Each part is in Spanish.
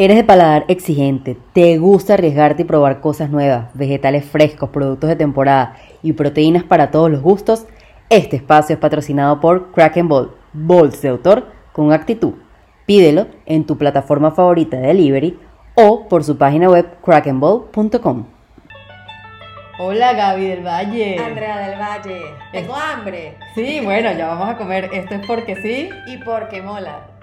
Eres de paladar exigente, te gusta arriesgarte y probar cosas nuevas, vegetales frescos, productos de temporada y proteínas para todos los gustos. Este espacio es patrocinado por Kraken Ball, Balls de autor con actitud. Pídelo en tu plataforma favorita de delivery o por su página web krakenball.com. Hola Gaby del Valle. Andrea del Valle. Tengo hambre. Sí, bueno, ya vamos a comer. Esto es porque sí. Y porque mola.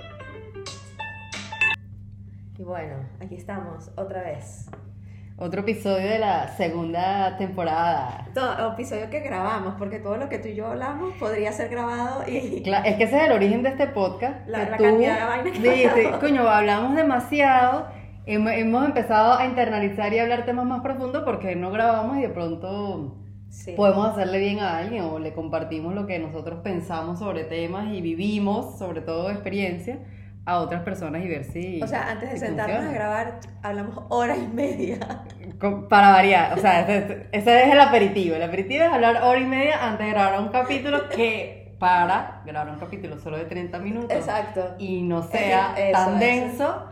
Bueno, aquí estamos otra vez. Otro episodio de la segunda temporada. Todo episodio que grabamos, porque todo lo que tú y yo hablamos podría ser grabado y... Claro, es que ese es el origen de este podcast. La, la tú cantidad de vainas que dices, hablamos. coño, hablamos demasiado. Hemos, hemos empezado a internalizar y hablar temas más profundos porque no grabamos y de pronto Sí. podemos hacerle bien a alguien o le compartimos lo que nosotros pensamos sobre temas y vivimos, sobre todo experiencia, a otras personas y ver si. O sea, antes de si sentarnos funciona. a grabar, hablamos hora y media. Con- Para variar, o sea, ese, ese es el aperitivo. El aperitivo es hablar hora y media antes de grabar un capítulo que para grabar un capítulo solo de 30 minutos Exacto. y no sea Eso, tan eso. denso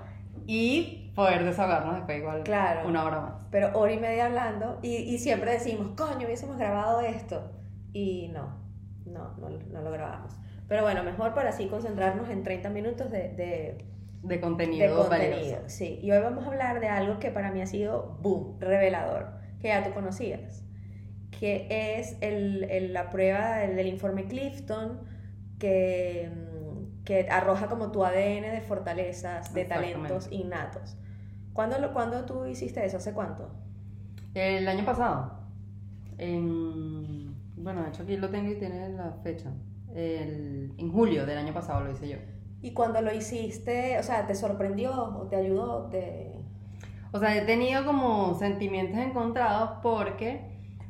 y poder desahogarnos después igual Claro. una hora más. Pero hora y media hablando y, y siempre decimos, coño, hubiésemos grabado esto. Y no, no, no, no lo grabamos. Pero bueno, mejor para así concentrarnos en 30 minutos de, de, De de contenido, contenido. valioso. Sí, y hoy vamos a hablar de algo que para mí ha sido, boom, revelador, que ya tú conocías, que es el, el- la prueba del, del informe Clifton, que, mm, que arroja como tu ADN de fortalezas, de talentos innatos. ¿Cuándo, lo, ¿Cuándo tú hiciste eso? ¿Hace cuánto? El año pasado, en, bueno, de hecho aquí lo tengo y tiene la fecha. El- en julio del año pasado lo hice yo. Y cuando lo hiciste, o sea, ¿te sorprendió o te ayudó? Te... O sea, he tenido como sentimientos encontrados porque,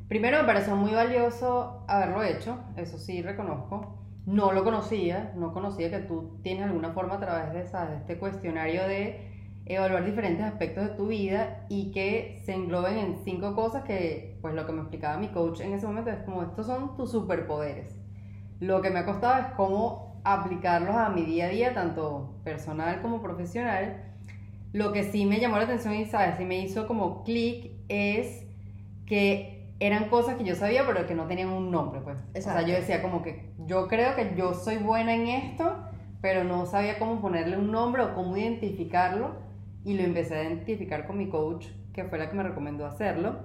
primero me pareció muy valioso haberlo hecho, eso sí reconozco. No lo conocía, no conocía que tú tienes alguna forma a través de, este cuestionario de evaluar diferentes aspectos de tu vida y que se engloben en cinco cosas que, pues lo que me explicaba mi coach en ese momento es como, estos son tus superpoderes. Lo que me ha costado es cómo aplicarlos a mi día a día, tanto personal como profesional. Lo que sí me llamó la atención y, ¿sabes? Sí me hizo como clic es que eran cosas que yo sabía, pero que no tenían un nombre, pues. O sea, Exacto. yo decía como que yo creo que yo soy buena en esto, pero no sabía cómo ponerle un nombre o cómo identificarlo. Y lo empecé a identificar con mi coach, que fue la que me recomendó hacerlo.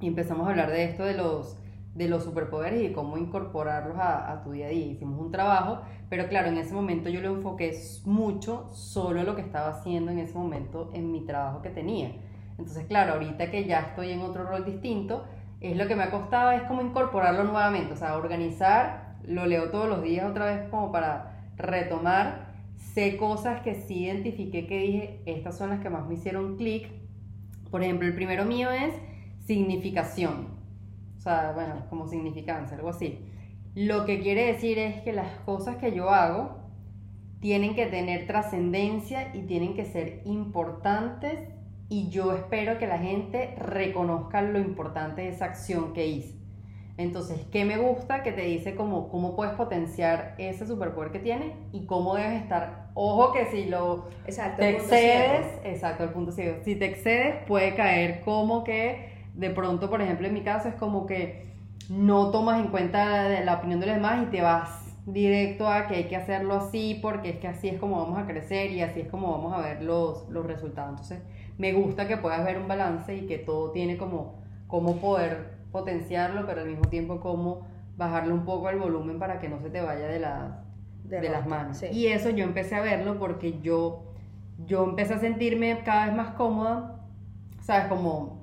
Y empezamos a hablar de esto de los, de los superpoderes y de cómo incorporarlos a, tu día a día. Hicimos un trabajo, pero claro, en ese momento yo lo enfoqué mucho solo lo que estaba haciendo en ese momento en mi trabajo que tenía. Entonces, claro, ahorita que ya estoy en otro rol distinto, es lo que me ha costado, es como incorporarlo nuevamente, o sea, organizar, lo leo todos los días otra vez como para retomar, sé cosas que sí identifiqué que dije, estas son las que más me hicieron clic. Por ejemplo, el primero mío es significación, sea, bueno, como significancia, algo así. Lo que quiere decir es que las cosas que yo hago tienen que tener trascendencia y tienen que ser importantes y yo espero que la gente reconozca lo importante de esa acción que hice. Entonces, ¿qué me gusta? Que te dice cómo, cómo puedes potenciar ese superpoder que tienes y cómo debes estar. Ojo que si lo Exacto. te punto exacto, el punto ciego. Si te excedes, puede caer como que, de pronto, por ejemplo, en mi caso, es como que no tomas en cuenta la, la opinión de los demás y te vas directo a que hay que hacerlo así porque es que así es como vamos a crecer y así es como vamos a ver los, los resultados. Entonces, me gusta que puedas ver un balance y que todo tiene como, como poder potenciarlo, pero al mismo tiempo como bajarle un poco el volumen para que no se te vaya de las de, De las manos. sí. Y eso yo empecé a verlo porque yo, yo empecé a sentirme cada vez más cómoda, ¿sabes? Como,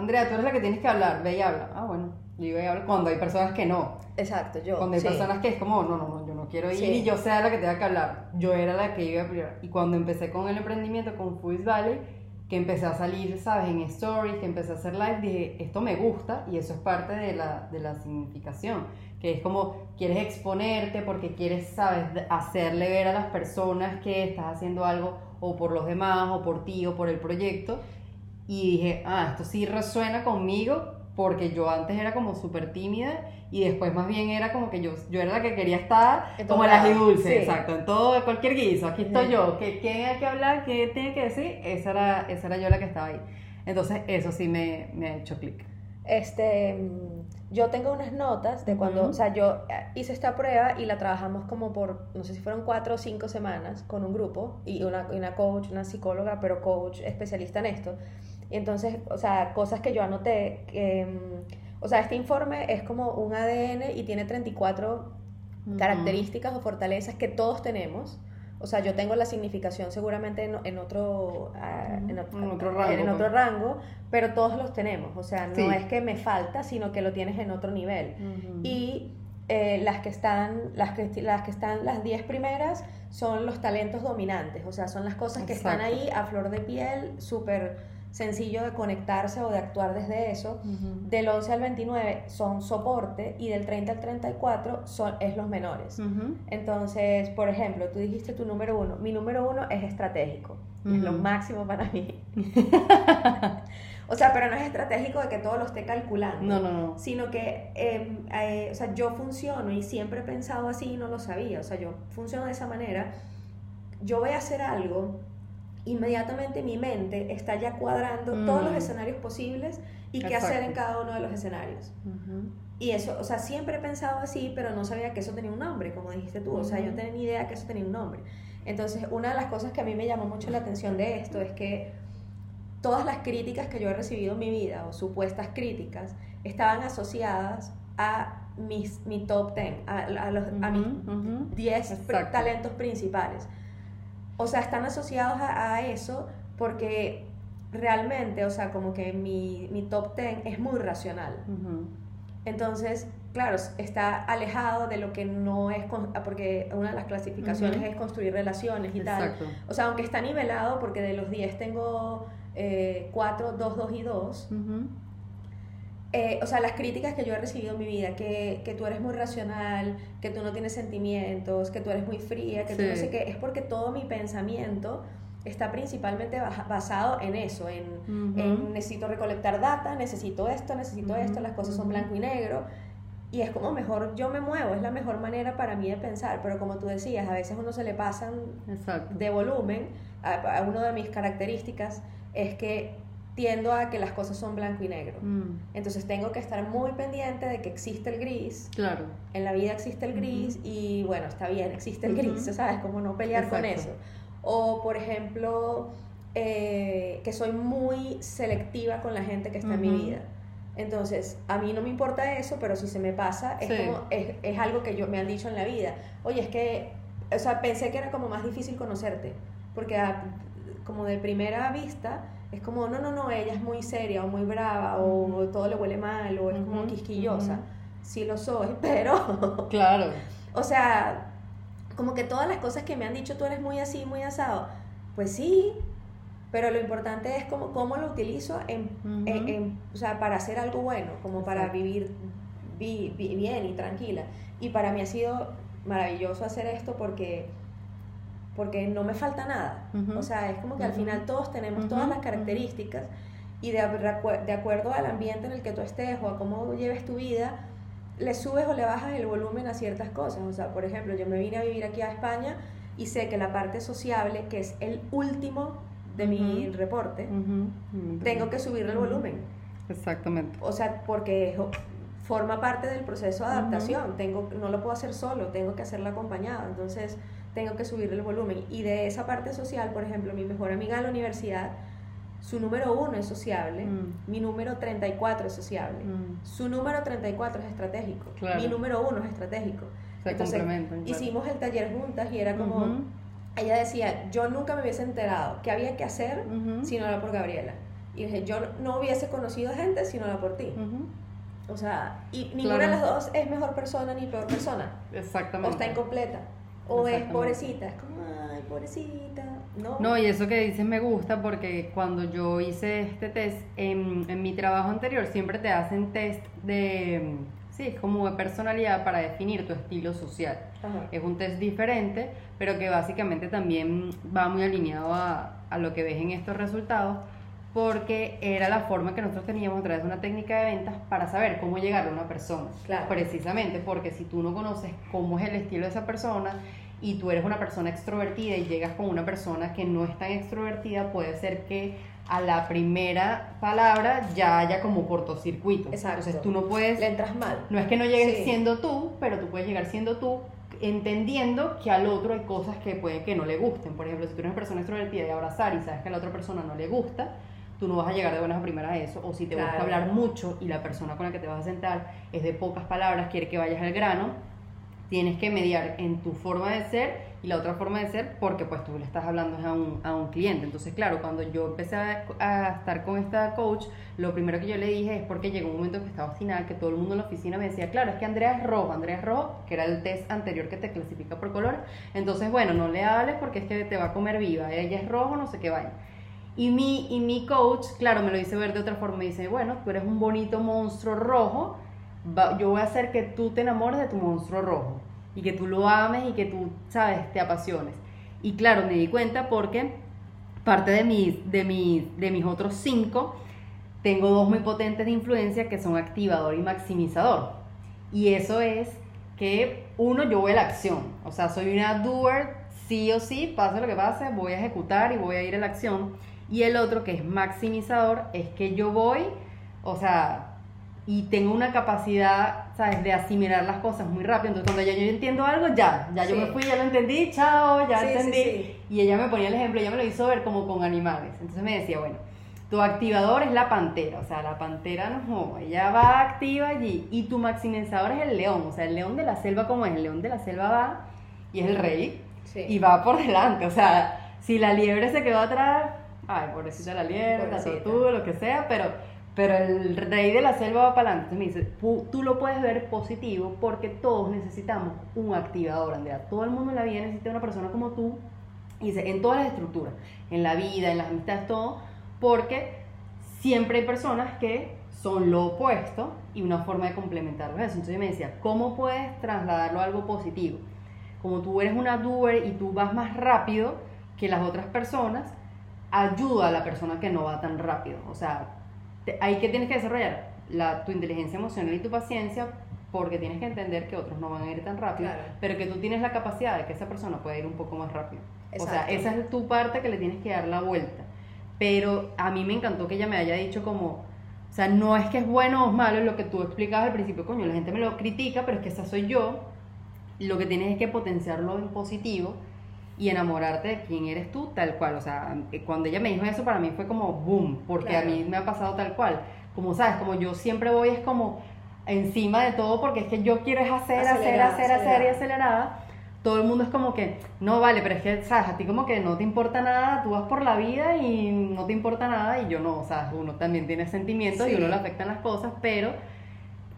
Andrea, tú eres la que tienes que hablar, ve y habla. Ah, bueno, yo iba y hablo cuando hay personas que no. Exacto, yo. Cuando hay sí. personas que es como, no, no, no, yo no quiero ir Sí. y yo sea la que tenga que hablar. Yo era la que iba a primero. Y cuando empecé con el emprendimiento, con Foods Valley, que empecé a salir, ¿sabes? En stories, que empecé a hacer live, dije, esto me gusta y eso es parte de la, de la significación. Que es como, quieres exponerte porque quieres, ¿sabes? Hacerle ver a las personas que estás haciendo algo o por los demás o por ti o por el proyecto. Y dije, ah, esto sí resuena conmigo porque yo antes era como súper tímida y después más bien era como que yo, yo era la que quería estar como las lado, dulces, sí. exacto, en todo, cualquier guiso, aquí estoy yo, que quién hay que hablar, qué tiene que decir, esa era, esa era yo la que estaba ahí. Entonces eso sí me, me ha hecho clic. Este, yo tengo unas notas de cuando, Ujú. o sea, yo eh, hice esta prueba y la trabajamos como por, no sé si fueron cuatro o cinco semanas con un grupo y una, una coach, una psicóloga, pero coach especialista en esto. Y entonces, o sea, cosas que yo anoté, que, mm, o sea, este informe es como un ADN y tiene 34 características o fortalezas que todos tenemos. O sea, yo tengo la significación seguramente en, en otro, ah, en, otro, en otro rango, en otro pues. rango, pero todos los tenemos. O sea, no Sí. es que me falta, sino que lo tienes en otro nivel. Y eh, las que están, las que, las que están, las 10 primeras son los talentos dominantes. O sea, son las cosas que están ahí a flor de piel, súper sencillo de conectarse o de actuar desde eso. Del 11 al 29 son soporte y del 30 al 34 son, es los menores. Entonces, por ejemplo, tú dijiste tu número uno. Mi número uno es estratégico. Es lo máximo para mí. o sea, pero no es estratégico de que todo lo esté calculando. No, no, no. Sino que, eh, eh, o sea, yo funciono y siempre he pensado así y no lo sabía. O sea, yo funciono de esa manera. Yo voy a hacer algo, inmediatamente mi mente está ya cuadrando todos los Mm. escenarios posibles y qué hacer en cada uno de los escenarios. Ujú. Y eso, o sea, siempre he pensado así, pero no sabía que eso tenía un nombre, como dijiste tú. O sea, yo tenía ni idea que eso tenía un nombre. Entonces, una de las cosas que a mí me llamó mucho la atención de esto es que todas las críticas que yo he recibido en mi vida, o supuestas críticas, estaban asociadas a mis, mi top 10, a, a los, a mis Ujú, ujú. 10 pr- Exacto. talentos principales. O sea, están asociados a, a eso porque realmente, o sea, como que mi, mi top 10 es muy racional. Entonces, claro, está alejado de lo que no es, con- porque una de las clasificaciones es construir relaciones y tal. Exacto. O sea, aunque está nivelado, porque de los 10 tengo 4, 2, 2 y 2. Ujú. Eh, o sea, las críticas que yo he recibido en mi vida, que, que tú eres muy racional, que tú no tienes sentimientos, que tú eres muy fría, que tú no Sí. sé qué, es porque todo mi pensamiento está principalmente basado en eso, en, Ujú. en necesito recolectar data, necesito esto, necesito Ujú, esto, las cosas son blanco y negro. Y es como mejor yo me muevo, es la mejor manera para mí de pensar, pero como tú decías, a veces uno se le pasan Exacto. de volumen, a, a una de mis características es que tiendo a que las cosas son blanco y negro. Mm, Entonces tengo que estar muy pendiente de que existe el gris, Claro. en la vida existe el gris y bueno, está bien, existe el gris. ¿sabes? Como no pelear con eso. O por ejemplo, eh, que soy muy selectiva con la gente que está en mi vida. Entonces, a mí no me importa eso, pero si se me pasa, es Sí. como, es, es algo que yo me han dicho en la vida. Oye, es que, o sea, pensé que era como más difícil conocerte, porque a- como de primera vista, es como, no, no, no, ella es muy seria o muy brava o todo le huele mal o es como Ujú, quisquillosa. ujú. Sí lo soy, pero, Claro. o sea, como que todas las cosas que me han dicho, tú eres muy así, muy asado, pues sí, pero lo importante es cómo, cómo lo utilizo en, Ujú. en- en- o sea, para hacer algo bueno, como para vivir vi- vi- bien y tranquila. Y para mí ha sido maravilloso hacer esto porque porque no me falta nada. Ujú. O sea, es como que al Ujú. final todos tenemos todas las características y de, de acuerdo al ambiente en el que tú estés o a cómo lleves tu vida, le subes o le bajas el volumen a ciertas cosas. O sea, por ejemplo, yo me vine a vivir aquí a España y sé que la parte sociable, que es el último de mi Ujú. reporte, Ujú. tengo que subirle el volumen. Exactamente. O sea, porque forma parte del proceso de adaptación. Tengo, no lo puedo hacer solo, tengo que hacerlo acompañado. Entonces, tengo que subirle el volumen. Y de esa parte social, por ejemplo, mi mejor amiga de la universidad, su número uno es sociable, Mm. mi número 34 es sociable. Mm. Su número 34 es estratégico. Claro. Mi número uno es estratégico. Se Entonces, claro. Hicimos el taller juntas y era como, Ujú. ella decía, yo nunca me hubiese enterado qué había que hacer Ujú. si no era por Gabriela. Y dije, yo no hubiese conocido gente si no era por ti. Ujú. O sea, y ninguna Claro. de las dos es mejor persona ni peor persona. O Exactamente. está incompleta. O es pobrecita. Es como, ay, pobrecita. No. No, y eso que dices me gusta porque cuando yo hice este test en, en mi trabajo anterior siempre te hacen test de, sí, es como de personalidad para definir tu estilo social. Ajá. Es un test diferente, pero que básicamente también va muy alineado a, a lo que ves en estos resultados, porque era la forma que nosotros teníamos a través de una técnica de ventas para saber cómo llegar a una persona. Claro. Precisamente porque si tú no conoces cómo es el estilo de esa persona y tú eres una persona extrovertida y llegas con una persona que no es tan extrovertida, puede ser que a la primera palabra ya haya como cortocircuito. Exacto. Entonces tú no puedes... Le entras mal. No es que no llegues Sí. siendo tú, pero tú puedes llegar siendo tú entendiendo que al otro hay cosas que pueden que no le gusten. Por ejemplo, si tú eres una persona extrovertida y abrazar y sabes que a la otra persona no le gusta, tú no vas a llegar de buenas a primeras a eso. O si te gusta hablar mucho y la persona con la que te vas a sentar es de pocas palabras, quiere que vayas al grano, tienes que mediar en tu forma de ser y la otra forma de ser porque pues tú le estás hablando a un, a un cliente. Entonces, claro, cuando yo empecé a, a estar con esta coach, lo primero que yo le dije es porque llegó un momento que estaba obstinada, que todo el mundo en la oficina me decía, claro, es que Andrea es rojo, Andrea es rojo, que era el test anterior que te clasifica por colores. Entonces, bueno, no le hables porque es que te va a comer viva, ella es rojo, no sé qué vaya. Y mi, y mi coach, claro, me lo hice ver de otra forma. Me dice, bueno, tú eres un bonito monstruo rojo. Va- yo voy a hacer que tú te enamores de tu monstruo rojo. Y que tú lo ames y que tú, sabes, te apasiones. Y claro, me di cuenta porque parte de mis, de mis, de mis otros cinco, tengo dos muy potentes de influencia que son activador y maximizador. Y eso es que uno, yo voy a la acción. O sea, soy una doer, sí o sí, pase lo que pase, voy a ejecutar y voy a ir a la acción. Y el otro, que es maximizador, es que yo voy, o sea, y tengo una capacidad, ¿sabes?, de asimilar las cosas muy rápido. Entonces, cuando ya yo entiendo algo, ya, ya yo Sí. me fui, ya lo entendí, chao, ya Sí, entendí. sí. Y ella me ponía el ejemplo, ella me lo hizo ver como con animales. Entonces me decía, bueno, tu activador es la pantera, o sea, la pantera no, ella va activa allí. Y tu maximizador es el león, o sea, el león de la selva, como es? El león de la selva va y es el rey y va por delante. O sea, si la liebre se quedó atrás, ay, pobrecita la liebre, la tortuga, lo que sea, pero, pero el rey de la selva va para adelante. Entonces me dice, "Pu- tú lo puedes ver positivo porque todos necesitamos un activador, Andrea. Todo el mundo en la vida necesita una persona como tú. Y dice, en todas las estructuras, en la vida, en las amistades, todo, porque siempre hay personas que son lo opuesto y una forma de complementarlo es eso. Entonces me decía, ¿cómo puedes trasladarlo a algo positivo? Como tú eres una doer y tú vas más rápido que las otras personas, ayuda a la persona que no va tan rápido. O sea, te- ahí que tienes que desarrollar la, tu inteligencia emocional y tu paciencia porque tienes que entender que otros no van a ir tan rápido, Claro. pero que tú tienes la capacidad de que esa persona pueda ir un poco más rápido. O sea, esa es tu parte que le tienes que dar la vuelta. Pero a mí me encantó que ella me haya dicho como, o sea, no es que es bueno o malo lo que tú explicabas al principio, coño, la gente me lo critica, pero es que esa soy yo. Lo que tienes es que potenciarlo en positivo y enamorarte de quién eres tú tal cual. O sea, eh, cuando ella me dijo eso para mí fue como boom, porque Claro. a mí me ha pasado tal cual. Como sabes, como yo siempre voy es como encima de todo porque es que yo quiero es hacer, hacer, Acelerada, hacer, hacer y acelerada. acelerada. Todo el mundo es como que, no vale, pero es que, sabes, a ti como que no te importa nada, tú vas por la vida y no te importa nada y yo no, o sea, uno también tiene sentimientos y Sí. uno le afectan las cosas, pero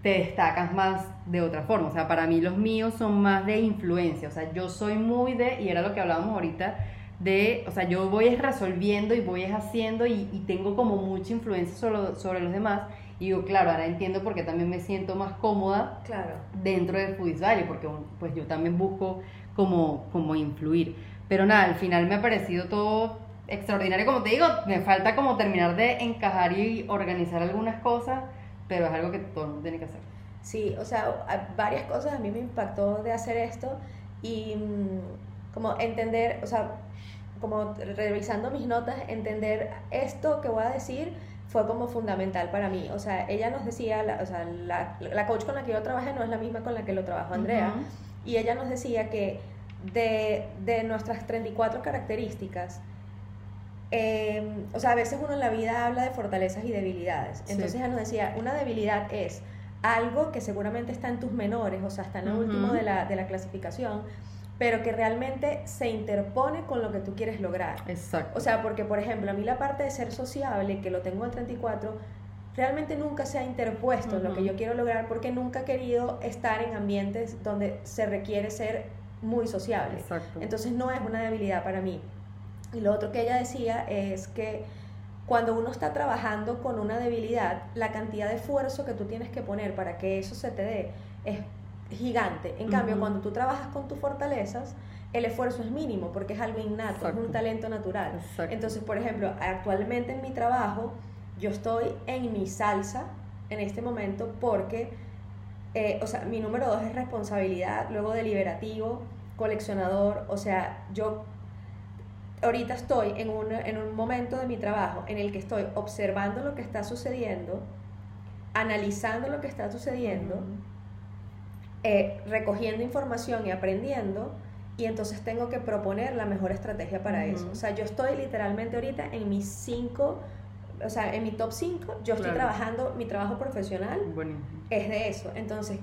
te destacas más de otra forma. O sea, para mí los míos son más de influencia. O sea, yo soy muy de, y era lo que hablábamos ahorita, de, o sea, yo voy es resolviendo y voy haciendo y, y tengo como mucha influencia sobre, sobre los demás. Y digo, claro, ahora entiendo por qué también me siento más cómoda Claro. dentro de Foodies Valley, porque pues yo también busco como, como influir. Pero nada, al final me ha parecido todo extraordinario. Como te digo, me falta como terminar de encajar y organizar algunas cosas, pero es algo que todo el mundo tiene que hacer. Sí, o sea, a- varias cosas a mí me impactó de hacer esto y mm, como entender, o sea, como revisando mis notas, entender esto que voy a decir fue como fundamental para mí. O sea, ella nos decía, la, o sea, la, la coach con la que yo trabajé no es la misma con la que lo trabajó Andrea, y ella nos decía que de, de nuestras 34 características, eh, o sea, a veces uno en la vida habla de fortalezas y debilidades. Sí. Entonces ella nos decía, una debilidad es algo que seguramente está en tus menores, o sea, está en lo Ujú. último de la, de la clasificación, pero que realmente se interpone con lo que tú quieres lograr. Exacto. O sea, porque por ejemplo, a mí la parte de ser sociable, que lo tengo en 34, realmente nunca se ha interpuesto en lo que yo quiero lograr porque nunca he querido estar en ambientes donde se requiere ser muy sociable. Exacto. Entonces no es una debilidad para mí. Y lo otro que ella decía es que cuando uno está trabajando con una debilidad, la cantidad de esfuerzo que tú tienes que poner para que eso se te dé es gigante. En cambio, cuando tú trabajas con tus fortalezas, el esfuerzo es mínimo porque es algo innato, es un talento natural. Entonces, por ejemplo, actualmente en mi trabajo, yo estoy en mi salsa en este momento porque, eh, o sea, mi número dos es responsabilidad, luego deliberativo, coleccionador, o sea, yo ahorita estoy en un, en un momento de mi trabajo en el que estoy observando lo que está sucediendo, analizando lo que está sucediendo, eh, recogiendo información y aprendiendo, y entonces tengo que proponer la mejor estrategia para eso. O sea, yo estoy literalmente ahorita en mis cinco, o sea, en mi top 5, yo estoy trabajando, mi trabajo profesional es de eso. Entonces,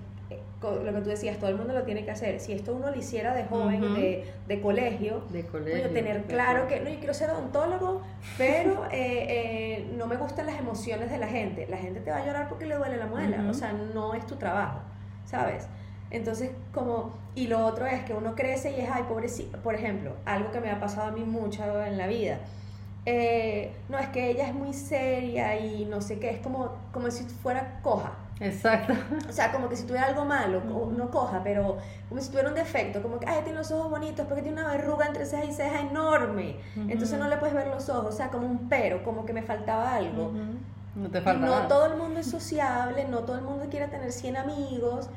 lo que tú decías, todo el mundo lo tiene que hacer. Si esto uno lo hiciera de joven, de, de, colegio, de colegio tener claro que, no, yo quiero ser odontólogo, pero eh, eh, no me gustan las emociones de la gente. La gente te va a llorar porque le duele la muela, o sea, no es tu trabajo, ¿sabes? Entonces, como, y lo otro es que uno crece y es, ay, pobrecito, por ejemplo, algo que me ha pasado a mí mucho en la vida. Eh, no, es que ella es muy seria y no sé qué, es como, como si fuera coja. Exacto. O sea, como que si tuviera algo malo, no coja, pero como si tuviera un defecto, como que, ay, tiene los ojos bonitos, porque tiene una verruga entre ceja y ceja enorme, entonces no le puedes ver los ojos, o sea, como un pero, como que me faltaba algo. No te falta No todo el mundo es sociable, no todo el mundo quiere tener 100 amigos,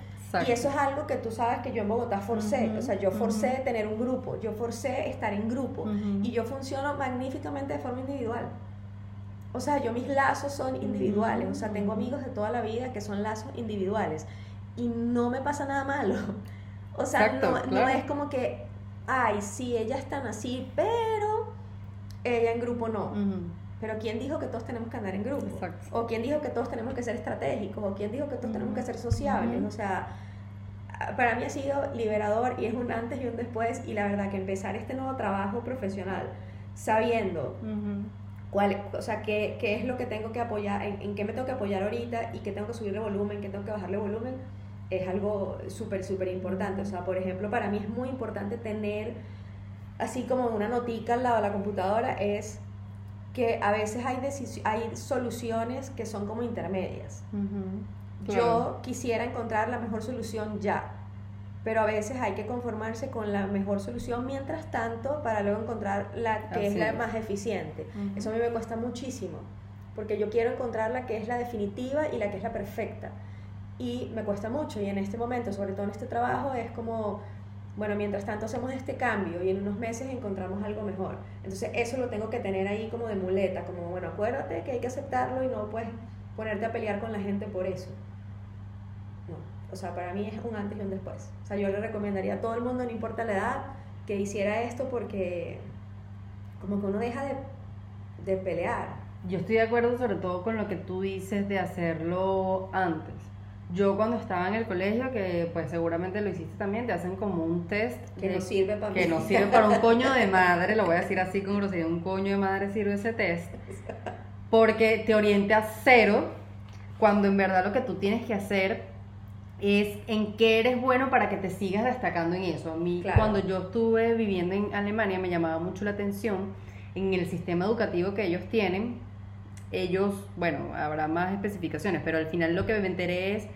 y eso es algo que tú sabes que yo en Bogotá forcé, o sea, yo forcé tener un grupo, yo forcé estar en grupo. Y yo funciono magníficamente de forma individual. O sea, yo mis lazos son individuales, o sea, tengo amigos de toda la vida que son lazos individuales y no me pasa nada malo. O sea, no, no, es como que, ay, sí, ellas están así, pero ella en grupo no. Pero ¿quién dijo que todos tenemos que andar en grupo? ¿O quién dijo que todos tenemos que ser estratégicos? ¿O quién dijo que todos tenemos que ser sociables? O sea, para mí ha sido liberador y es un antes y un después. Y la verdad que empezar este nuevo trabajo profesional sabiendo cuál, o sea, qué, qué, es lo que tengo que apoyar, en, en, qué me tengo que apoyar ahorita y qué tengo que subirle volumen, qué tengo que bajarle volumen, es algo súper, súper importante. O sea, por ejemplo, para mí es muy importante tener, así como una notica al lado de la computadora, es que a veces hay, hay soluciones que son como intermedias. Yo quisiera encontrar la mejor solución ya, pero a veces hay que conformarse con la mejor solución mientras tanto para luego encontrar la que es la más eficiente. Eso a mí me cuesta muchísimo, porque yo quiero encontrar la que es la definitiva y la que es la perfecta. Y me cuesta mucho y en este momento, sobre todo en este trabajo, es como bueno, mientras tanto hacemos este cambio y en unos meses encontramos algo mejor. Entonces eso lo tengo que tener ahí como de muleta, como, bueno, acuérdate que hay que aceptarlo y no puedes ponerte a pelear con la gente por eso. O sea, para mí es un antes y un después. O sea, yo le recomendaría a todo el mundo, no importa la edad, que hiciera esto porque como que uno deja de, de pelear. Yo estoy de acuerdo sobre todo con lo que tú dices de hacerlo antes yo cuando estaba en el colegio, que pues seguramente lo hiciste también, te hacen como un test. Que no sirve para Que no sirve para un coño de madre, lo voy a decir así con grosería, un coño de madre sirve ese test. Porque te orienta a cero, cuando en verdad lo que tú tienes que hacer es en qué eres bueno para que te sigas destacando en eso. A mí, cuando yo estuve viviendo en Alemania, me llamaba mucho la atención en el sistema educativo que ellos tienen. Ellos, bueno, habrá más especificaciones, pero al final lo que me enteré es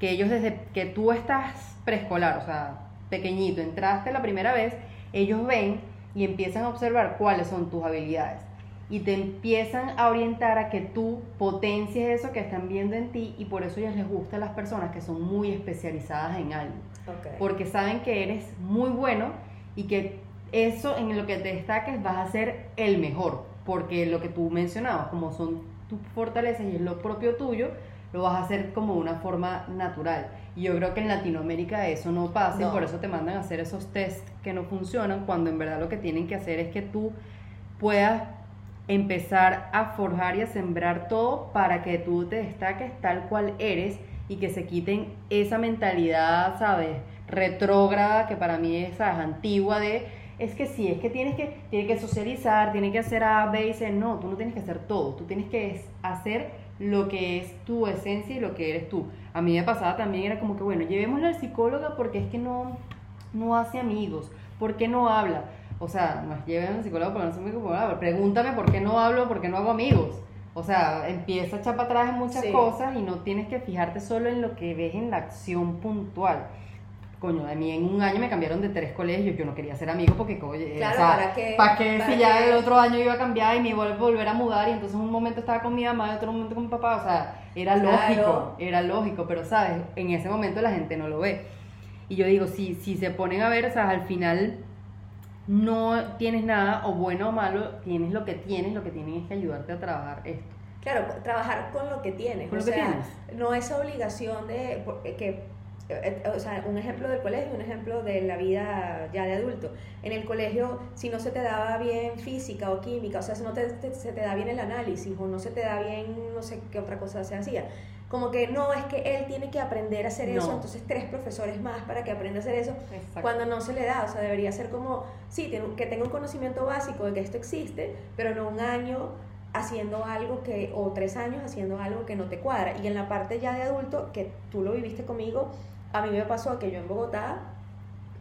que ellos desde que tú estás preescolar, o sea, pequeñito, entraste la primera vez, ellos ven y empiezan a observar cuáles son tus habilidades y te empiezan a orientar a que tú potencies eso que están viendo en ti y por eso ellos les gusta a las personas que son muy especializadas en algo. Porque saben que eres muy bueno y que eso en lo que te destaques vas a ser el mejor. Porque lo que tú mencionabas, como son tus fortalezas y es lo propio tuyo, lo vas a hacer como una forma natural. Y yo creo que en Latinoamérica eso no pasa y por eso te mandan a hacer esos tests que no funcionan cuando en verdad lo que tienen que hacer es que tú puedas empezar a forjar y a sembrar todo para que tú te destaques tal cual eres y que se quiten esa mentalidad, ¿sabes? retrógrada que para mí es antigua de es que sí, es que tienes que, tienes que socializar, tienes que hacer A, B. No, tú no tienes que hacer todo, tú tienes que hacer lo que es tu esencia y lo que eres tú. A mí me pasaba también, era como que, bueno, llevémosle al psicóloga porque es que no, no hace amigos, ¿por qué no habla? O sea, no lleven al psicólogo porque no soy amigo, pregúntame por qué no hablo, por qué no hago amigos. O sea, empieza a echar para atrás en muchas cosas y no tienes que fijarte solo en lo que ves en la acción puntual. coño, a mí en un año me cambiaron de tres colegios, yo no quería ser amigo porque, oye, Claro, o sea, ¿para qué? ¿para qué ¿Para si ya qué? el otro año iba a cambiar y me iba a volver a mudar y entonces un momento estaba con mi mamá y otro momento con mi papá, o sea, era Claro. lógico, era lógico, pero sabes, en ese momento la gente no lo ve. Y yo digo, si, si se ponen a ver, o sea, al final no tienes nada, o bueno o malo, tienes lo que tienes, lo que tienen es que ayudarte a trabajar esto. Claro, trabajar con lo que tienes. Con o lo que sea, tienes. no es obligación de eh, que eh, o sea, un ejemplo del colegio, un ejemplo de la vida ya de adulto. En el colegio, si no se te daba bien física o química, o sea, si no te, te- se te da bien el análisis o no se te da bien no sé qué otra cosa se hacía, como que no, es que él tiene que aprender a hacer eso, No. entonces tres profesores más para que aprenda a hacer eso, Exacto. cuando no se le da, o sea, debería ser como, sí, que tenga un conocimiento básico de que esto existe, pero no un año haciendo algo que, o tres años haciendo algo que no te cuadra. Y en la parte ya de adulto, que tú lo viviste conmigo, a mí me pasó que yo en Bogotá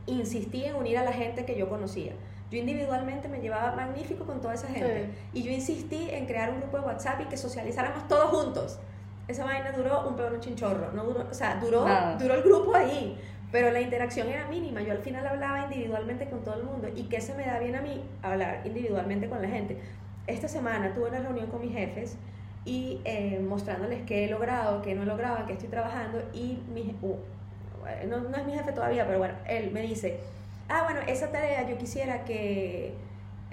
insistí en unir a la gente que yo conocía. Yo individualmente me llevaba magnífico con toda esa gente. Y yo insistí en crear un grupo de WhatsApp y que socializáramos todos juntos. Esa vaina duró un peor un chinchorro. No duró, o sea, duró, Nada. duró el grupo ahí. Pero la interacción era mínima. Yo al final hablaba individualmente con todo el mundo. ¿Y qué se me da bien a mí? Hablar individualmente con la gente. Esta semana tuve una reunión con mis jefes y eh, mostrándoles qué he logrado, qué no he logrado, qué estoy trabajando. Y mi, uh, no, no es mi jefe todavía, pero bueno, él me dice, ah, bueno, esa tarea yo quisiera que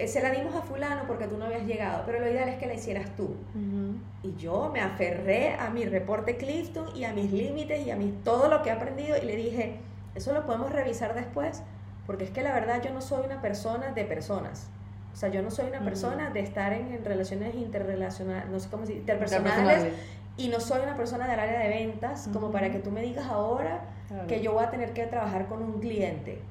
se la dimos a fulano porque tú no habías llegado, pero lo ideal es que la hicieras tú. Y yo me aferré a mi reporte Clifton y a mis límites y a mis, todo lo que he aprendido y le dije, eso lo podemos revisar después, porque es que la verdad yo no soy una persona de personas. O sea, yo no soy una persona de estar en, en relaciones interrelacionales, no sé cómo decir, interpersonales, Interpersonales. y no soy una persona del área de ventas como para que tú me digas ahora que yo voy a tener que trabajar con un cliente.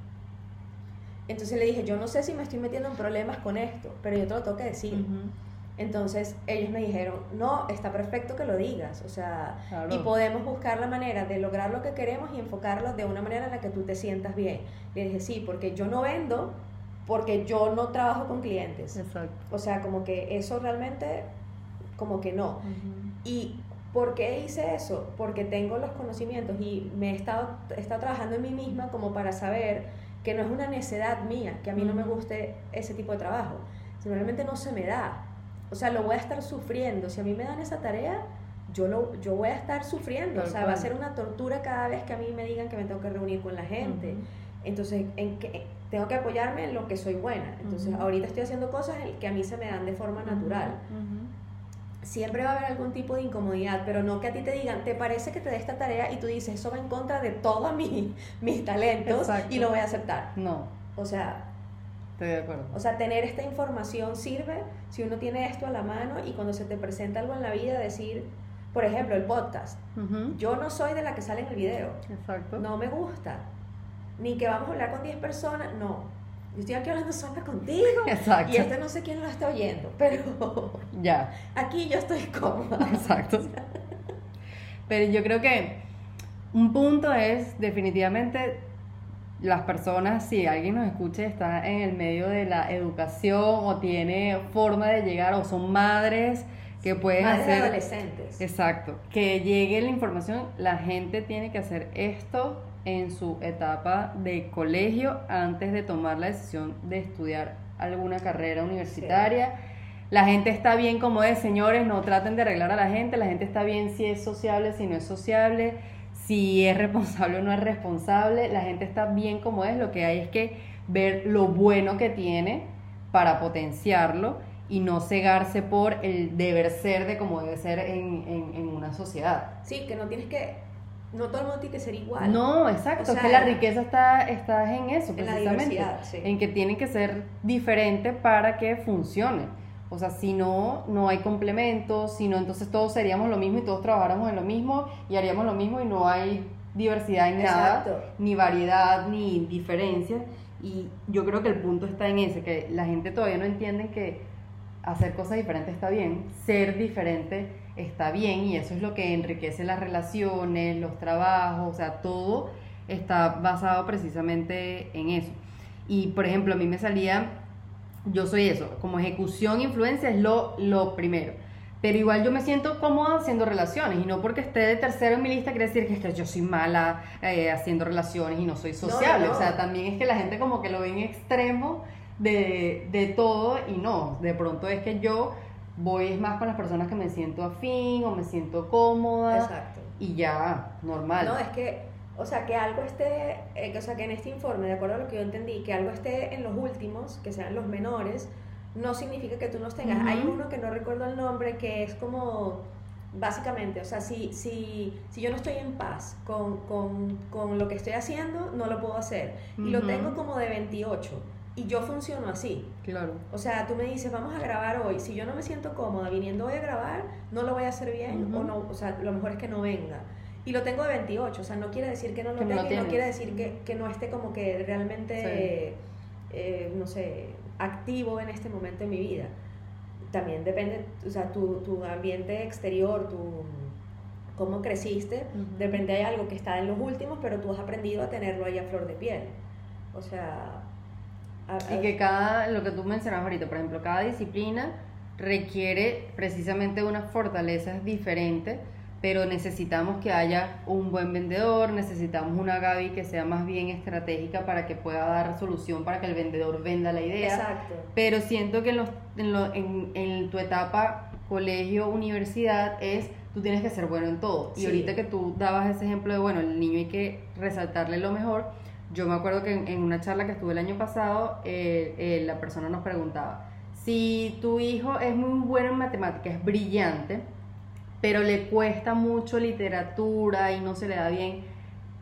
Entonces le dije, yo no sé si me estoy metiendo en problemas con esto, pero yo te lo tengo que decir. Ujú. Entonces ellos me dijeron, no, está perfecto que lo digas, o sea, Claro. y podemos buscar la manera de lograr lo que queremos y enfocarlo de una manera en la que tú te sientas bien. Le dije, sí, porque yo no vendo, porque yo no trabajo con clientes. Exacto. O sea, como que eso realmente, como que no. Ujú. ¿Y por qué hice eso? Porque tengo los conocimientos y me he estado, he estado trabajando en mí misma como para saber que no es una necedad mía, que a mí no me guste ese tipo de trabajo. Si realmente no se me da. O sea, lo voy a estar sufriendo. Si a mí me dan esa tarea, yo, lo, yo voy a estar sufriendo. O sea, va a ser una tortura cada vez que a mí me digan que me tengo que reunir con la gente. Entonces, en que, tengo que apoyarme en lo que soy buena. Entonces, Ujú. ahorita estoy haciendo cosas que a mí se me dan de forma natural. Siempre va a haber algún tipo de incomodidad, pero no que a ti te digan, ¿te parece que te dé esta tarea? Y tú dices, eso va en contra de todos mis, mis talentos Exacto. y lo voy a aceptar. No, O sea, estoy de acuerdo. o sea, tener esta información sirve si uno tiene esto a la mano y cuando se te presenta algo en la vida, decir, por ejemplo, el podcast. Yo no soy de la que sale en el video, Exacto. no me gusta. Ni que vamos a hablar con 10 personas, no. Yo estoy aquí hablando sola contigo. Exacto. Y esto no sé quién lo está oyendo, pero Ya. aquí yo estoy cómoda. Exacto. Pero yo creo que un punto es definitivamente las personas, si alguien nos escucha está en el medio de la educación o tiene forma de llegar o son madres que pueden Madres hacer... adolescentes. Exacto, que llegue la información, la gente tiene que hacer esto en su etapa de colegio antes de tomar la decisión de estudiar alguna carrera universitaria. La gente está bien como es, señores, no traten de arreglar a la gente, la gente está bien si es sociable, si no es sociable, si es responsable o no es responsable, la gente está bien como es, lo que hay es que ver lo bueno que tiene para potenciarlo y no cegarse por el deber ser de como debe ser en, en- en una sociedad. Sí, que no tienes que. No todo el mundo tiene que ser igual. No, exacto, O sea, es que la riqueza está, está en eso, en la precisamente. sí. En que tienen que ser diferentes para que funcione. O sea, si no, no hay complementos, si no, entonces todos seríamos lo mismo y todos trabajáramos en lo mismo y haríamos lo mismo y no hay diversidad en nada, Exacto. ni variedad, ni diferencia. Y yo creo que el punto está en ese, que la gente todavía no entiende que hacer cosas diferentes está bien, ser diferente está bien y eso es lo que enriquece las relaciones, los trabajos, o sea, todo está basado precisamente en eso. Y por ejemplo, a mí me salía, yo soy eso, como ejecución, influencia es lo, lo primero. pero igual yo me siento cómoda haciendo relaciones y no porque esté de tercero en mi lista quiere decir que, es que yo soy mala eh, haciendo relaciones y no soy sociable. no, no. O sea, también es que la gente como que lo ve en extremo de, de todo y no, de pronto es que yo voy más con las personas que me siento afín o me siento cómoda Exacto. y ya, normal. No, es que, o sea, que algo esté, eh, que- o sea, que en este informe, de acuerdo a lo que yo entendí, que algo esté en los últimos, que sean los menores, no significa que tú los tengas. Hay uno que no recuerdo el nombre, que es como, básicamente, o sea, si, si, si yo no estoy en paz con, con, con lo que estoy haciendo, no lo puedo hacer. Y lo tengo como de 28. Y yo funciono así. Claro. O sea, tú me dices, vamos a grabar hoy. Si yo no me siento cómoda viniendo hoy a grabar, no lo voy a hacer bien o no, o sea, lo mejor es que no venga. Y lo tengo de 28, o sea, no quiere decir que no lo Que no tenga y no quiere decir que, que no esté como que realmente, eh, no sé, activo en este momento de mi vida. También depende, o sea, tu, tu ambiente exterior, tu cómo creciste, Ujú. de repente hay algo que está en los últimos, pero tú has aprendido a tenerlo ahí a flor de piel. O sea... Y que cada, lo que tú mencionabas ahorita, por ejemplo, cada disciplina requiere precisamente unas fortalezas diferentes, pero necesitamos que haya un buen vendedor, necesitamos una Gaby que sea más bien estratégica para que pueda dar solución para que el vendedor venda la idea. Exacto. Pero siento que en, los- en, lo- en- en tu etapa colegio, universidad es tú tienes que ser bueno en todo. Y Sí. ahorita que tú dabas ese ejemplo de, bueno, el niño hay que resaltarle lo mejor, yo me acuerdo que en, en una charla que estuve el año pasado, eh, eh, la persona nos preguntaba, si tu hijo es muy bueno en matemáticas, es brillante, pero le cuesta mucho literatura y no se le da bien,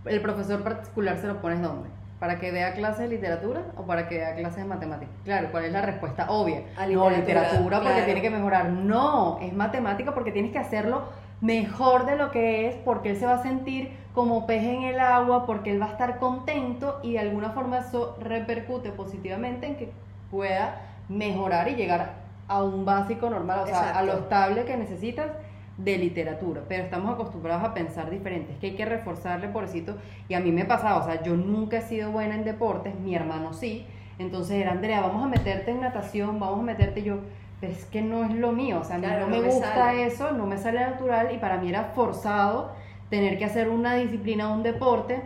el profesor particular se lo pones dónde? ¿Para que vea clases de literatura o para que vea clases de matemáticas? Claro, ¿cuál es la respuesta obvia? A no, literatura, literatura porque claro. tiene que mejorar. No, es matemática porque tienes que hacerlo mejor de lo que es, porque él se va a sentir como pez en el agua, porque él va a estar contento y de alguna forma eso repercute positivamente en que pueda mejorar y llegar a un básico normal, o sea, a lo estable que necesitas de literatura, pero estamos acostumbrados a pensar diferente, es que hay que reforzarle, pobrecito, y a mí me pasaba, o sea, yo nunca he sido buena en deportes, mi hermano sí, entonces era, Andrea, vamos a meterte en natación, vamos a meterte, yo, pero es que no es lo mío, o sea, a mí Claro, no me no gusta sale. eso, no me sale natural, y para mí era forzado tener que hacer una disciplina, un deporte,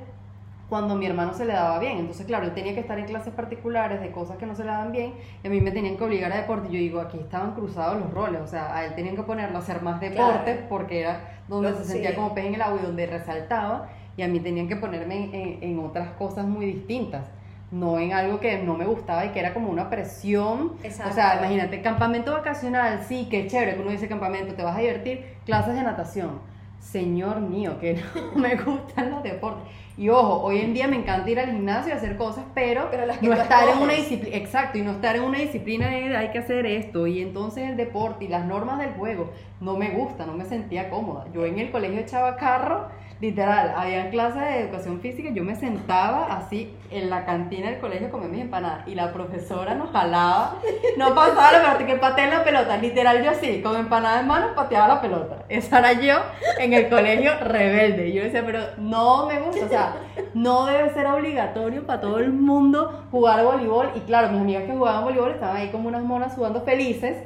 cuando a mi hermano se le daba bien. Entonces, claro, él tenía que estar en clases particulares de cosas que no se le daban bien y a mí me tenían que obligar a deporte. Y yo digo, aquí estaban cruzados los roles, o sea, a él tenían que ponerlo a hacer más deporte Claro. porque era donde se sentía sí. como pez en el agua y donde resaltaba y a mí tenían que ponerme en, en- en otras cosas muy distintas. No en algo que no me gustaba y que era como una presión. Exacto. O sea, imagínate, campamento vacacional, sí, qué chévere que uno dice campamento, te vas a divertir, clases de natación. Señor mío, que no me gustan los deportes. Y ojo, hoy en día me encanta ir al gimnasio y hacer cosas, pero, Pero las que no estar en una disciplina, exacto, y no estar en una disciplina de hay que hacer esto, y entonces el deporte y las normas del juego no me gusta, no me sentía cómoda. Yo en el colegio echaba carro, literal, había clases de educación física, yo me sentaba así en la cantina del colegio a comer mis empanadas, y la profesora nos jalaba, no pasaba la pelota, que pateé la pelota, literal yo así, con empanada en mano, pateaba la pelota. Esa era yo en el colegio rebelde. Yo decía, pero no me gusta, o sea, no debe ser obligatorio para todo el mundo jugar voleibol. Y claro, mis amigas que jugaban voleibol estaban ahí como unas monas sudando felices.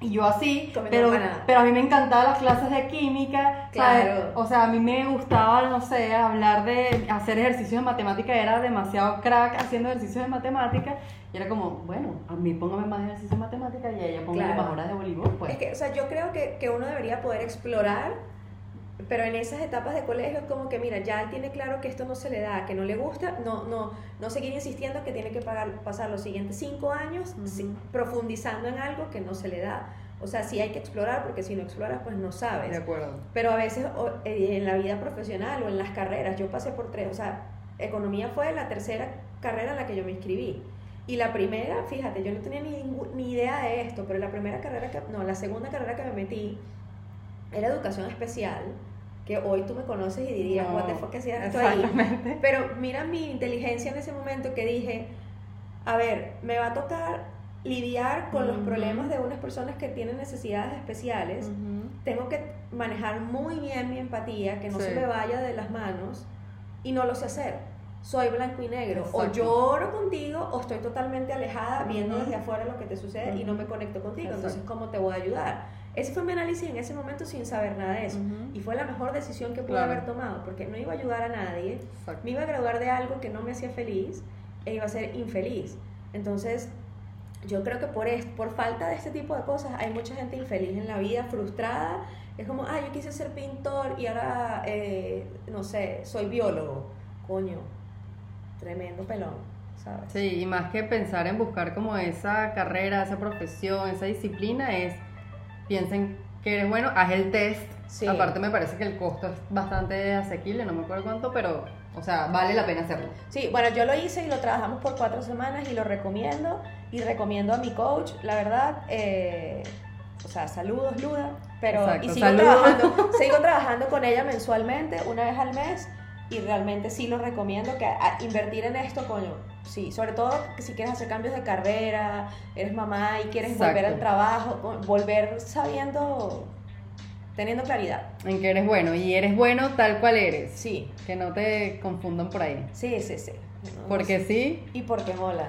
Y yo así, pero, pero a mí me encantaban las clases de química, ¿sabes? Claro. O sea, a mí me gustaba, no sé, hablar de hacer ejercicios de matemática, era demasiado crack haciendo ejercicios de matemática. Y era como, bueno, a mí póngame más ejercicios de matemática y a ella póngame Claro. más horas de voleibol, pues. Es que, o sea, yo creo que, que uno debería poder explorar, pero en esas etapas de colegio es como que, mira, ya él tiene claro que esto no se le da, que no le gusta, no, no, no seguir insistiendo que tiene que pagar, pasar los siguientes cinco años Ujú. si- profundizando en algo que no se le da. O sea, sí hay que explorar, porque si no exploras, pues no sabes. de acuerdo. Pero a veces eh, en la vida profesional o en las carreras, yo pasé por tres, o sea, economía fue la tercera carrera en la que yo me inscribí. Y la primera, fíjate, yo no tenía ni, ni idea de esto, pero la primera carrera que, no, la segunda carrera que me metí era educación especial, que hoy tú me conoces y dirías, No, what the fuck, ¿qué hacías tú ahí? Pero mira mi inteligencia en ese momento que dije, a ver, me va a tocar lidiar con los Ujú. problemas de unas personas que tienen necesidades especiales Ujú. tengo que manejar muy bien mi empatía, que no Sí. se me vaya de las manos y no lo sé hacer. Soy blanco y negro. O Exacto. lloro contigo o estoy totalmente alejada viendo Ujú. desde afuera lo que te sucede y no me conecto contigo. Exacto. Entonces, ¿cómo te voy a ayudar? Ese fue mi análisis en ese momento sin saber nada de eso. Ujú. Y fue la mejor decisión que pude Claro. haber tomado, porque no iba a ayudar a nadie, Exacto. me iba a graduar de algo que no me hacía feliz e iba a ser infeliz. Entonces, yo creo que por, es- por falta de este tipo de cosas hay mucha gente infeliz en la vida, frustrada. Es como, ah, yo quise ser pintor y ahora, eh, no sé, soy biólogo. Coño, tremendo pelón, ¿sabes? Sí, y más que pensar en buscar como esa carrera, esa profesión, esa disciplina, es piensen que eres bueno, haz el test. Sí. Aparte me parece que el costo es bastante asequible, no me acuerdo cuánto, pero, o sea, vale la pena hacerlo. Sí, bueno, yo lo hice y lo trabajamos por cuatro semanas y lo recomiendo. Y recomiendo a mi coach, la verdad. eh, o sea, saludos, Luda. Pero, Exacto, y sigo saludos. trabajando, sigo trabajando con ella mensualmente, una vez al mes. Y realmente sí lo recomiendo que a- invertir en esto, coño. Sí, sobre todo si quieres hacer cambios de carrera, eres mamá y quieres volver al trabajo, volver sabiendo, teniendo claridad. En que eres bueno, y eres bueno tal cual eres. Sí, Que no te confundan por ahí. sí, sí, sí. No, Porque sí, Y porque mola.